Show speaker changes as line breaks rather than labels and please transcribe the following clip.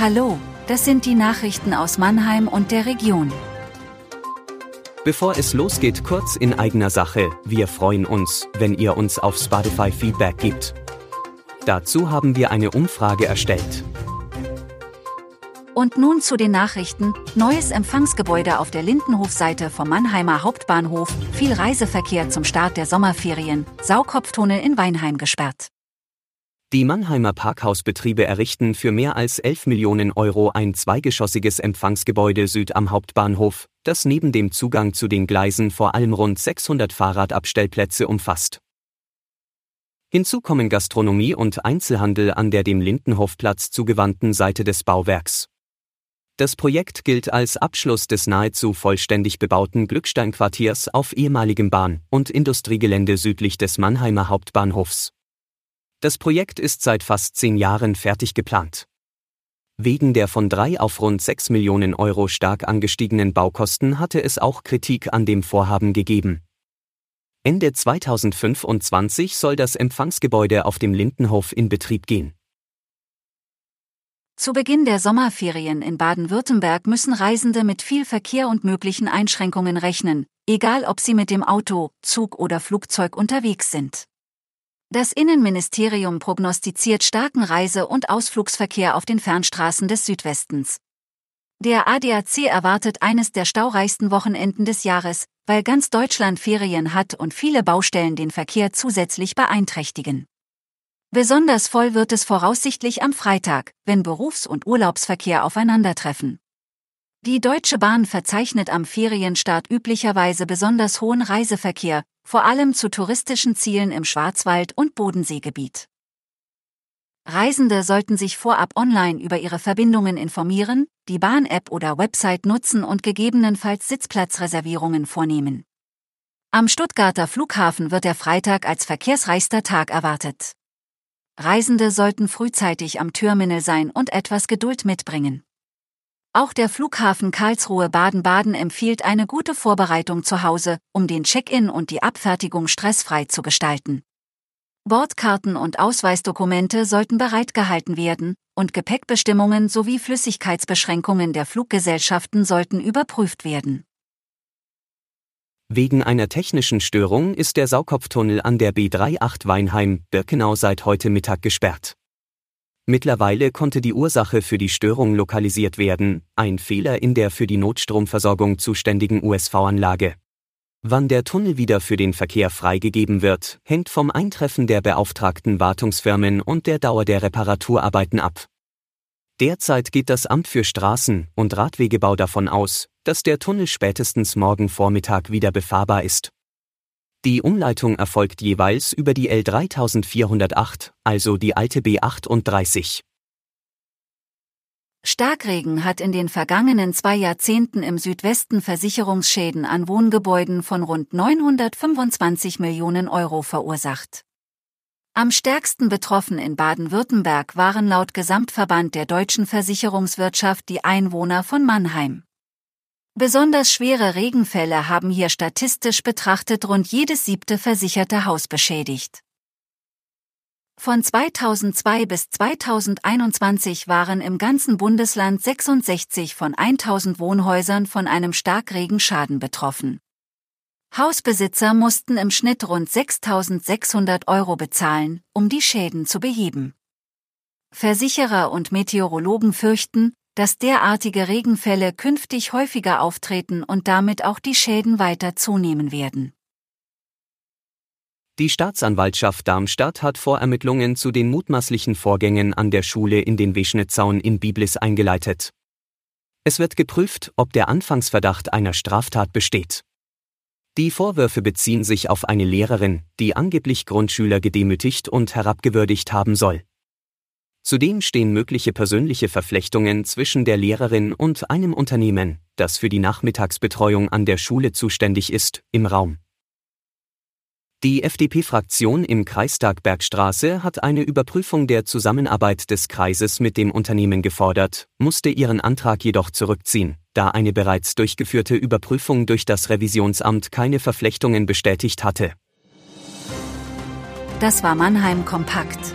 Hallo, das sind die Nachrichten aus Mannheim und der Region.
Bevor es losgeht, kurz in eigener Sache. Wir freuen uns, wenn ihr uns auf Spotify Feedback gibt. Dazu haben wir eine Umfrage erstellt.
Und nun zu den Nachrichten. Neues Empfangsgebäude auf der Lindenhofseite vom Mannheimer Hauptbahnhof, viel Reiseverkehr zum Start der Sommerferien, Saukopftunnel in Weinheim gesperrt.
Die Mannheimer Parkhausbetriebe errichten für mehr als 11 Millionen Euro ein zweigeschossiges Empfangsgebäude süd am Hauptbahnhof, das neben dem Zugang zu den Gleisen vor allem rund 600 Fahrradabstellplätze umfasst. Hinzu kommen Gastronomie und Einzelhandel an der dem Lindenhofplatz zugewandten Seite des Bauwerks. Das Projekt gilt als Abschluss des nahezu vollständig bebauten Glücksteinquartiers auf ehemaligem Bahn- und Industriegelände südlich des Mannheimer Hauptbahnhofs. Das Projekt ist seit fast zehn Jahren fertig geplant. Wegen der von drei auf rund sechs Millionen Euro stark angestiegenen Baukosten hatte es auch Kritik an dem Vorhaben gegeben. Ende 2025 soll das Empfangsgebäude auf dem Lindenhof in Betrieb gehen.
Zu Beginn der Sommerferien in Baden-Württemberg müssen Reisende mit viel Verkehr und möglichen Einschränkungen rechnen, egal ob sie mit dem Auto, Zug oder Flugzeug unterwegs sind. Das Innenministerium prognostiziert starken Reise- und Ausflugsverkehr auf den Fernstraßen des Südwestens. Der ADAC erwartet eines der staureichsten Wochenenden des Jahres, weil ganz Deutschland Ferien hat und viele Baustellen den Verkehr zusätzlich beeinträchtigen. Besonders voll wird es voraussichtlich am Freitag, wenn Berufs- und Urlaubsverkehr aufeinandertreffen. Die Deutsche Bahn verzeichnet am Ferienstart üblicherweise besonders hohen Reiseverkehr, vor allem zu touristischen Zielen im Schwarzwald- und Bodenseegebiet. Reisende sollten sich vorab online über ihre Verbindungen informieren, die Bahn-App oder Website nutzen und gegebenenfalls Sitzplatzreservierungen vornehmen. Am Stuttgarter Flughafen wird der Freitag als verkehrsreichster Tag erwartet. Reisende sollten frühzeitig am Terminal sein und etwas Geduld mitbringen. Auch der Flughafen Karlsruhe Baden-Baden empfiehlt eine gute Vorbereitung zu Hause, um den Check-in und die Abfertigung stressfrei zu gestalten. Bordkarten und Ausweisdokumente sollten bereitgehalten werden, und Gepäckbestimmungen sowie Flüssigkeitsbeschränkungen der Fluggesellschaften sollten überprüft werden.
Wegen einer technischen Störung ist der Saukopftunnel an der B38 Weinheim-Birkenau seit heute Mittag gesperrt. Mittlerweile konnte die Ursache für die Störung lokalisiert werden, ein Fehler in der für die Notstromversorgung zuständigen USV-Anlage. Wann der Tunnel wieder für den Verkehr freigegeben wird, hängt vom Eintreffen der beauftragten Wartungsfirmen und der Dauer der Reparaturarbeiten ab. Derzeit geht das Amt für Straßen- und Radwegebau davon aus, dass der Tunnel spätestens morgen Vormittag wieder befahrbar ist. Die Umleitung erfolgt jeweils über die L3408, also die alte B38.
Starkregen hat in den vergangenen zwei Jahrzehnten im Südwesten Versicherungsschäden an Wohngebäuden von rund 925 Millionen Euro verursacht. Am stärksten betroffen in Baden-Württemberg waren laut Gesamtverband der deutschen Versicherungswirtschaft die Einwohner von Mannheim. Besonders schwere Regenfälle haben hier statistisch betrachtet rund jedes siebte versicherte Haus beschädigt. Von 2002 bis 2021 waren im ganzen Bundesland 66 von 1000 Wohnhäusern von einem Starkregenschaden betroffen. Hausbesitzer mussten im Schnitt rund 6600 Euro bezahlen, um die Schäden zu beheben. Versicherer und Meteorologen fürchten, dass derartige Regenfälle künftig häufiger auftreten und damit auch die Schäden weiter zunehmen werden.
Die Staatsanwaltschaft Darmstadt hat Vorermittlungen zu den mutmaßlichen Vorgängen an der Schule in den Weschnitzzaun in Biblis eingeleitet. Es wird geprüft, ob der Anfangsverdacht einer Straftat besteht. Die Vorwürfe beziehen sich auf eine Lehrerin, die angeblich Grundschüler gedemütigt und herabgewürdigt haben soll. Zudem stehen mögliche persönliche Verflechtungen zwischen der Lehrerin und einem Unternehmen, das für die Nachmittagsbetreuung an der Schule zuständig ist, im Raum. Die FDP-Fraktion im Kreistag Bergstraße hat eine Überprüfung der Zusammenarbeit des Kreises mit dem Unternehmen gefordert, musste ihren Antrag jedoch zurückziehen, da eine bereits durchgeführte Überprüfung durch das Revisionsamt keine Verflechtungen bestätigt hatte.
Das war Mannheim Kompakt.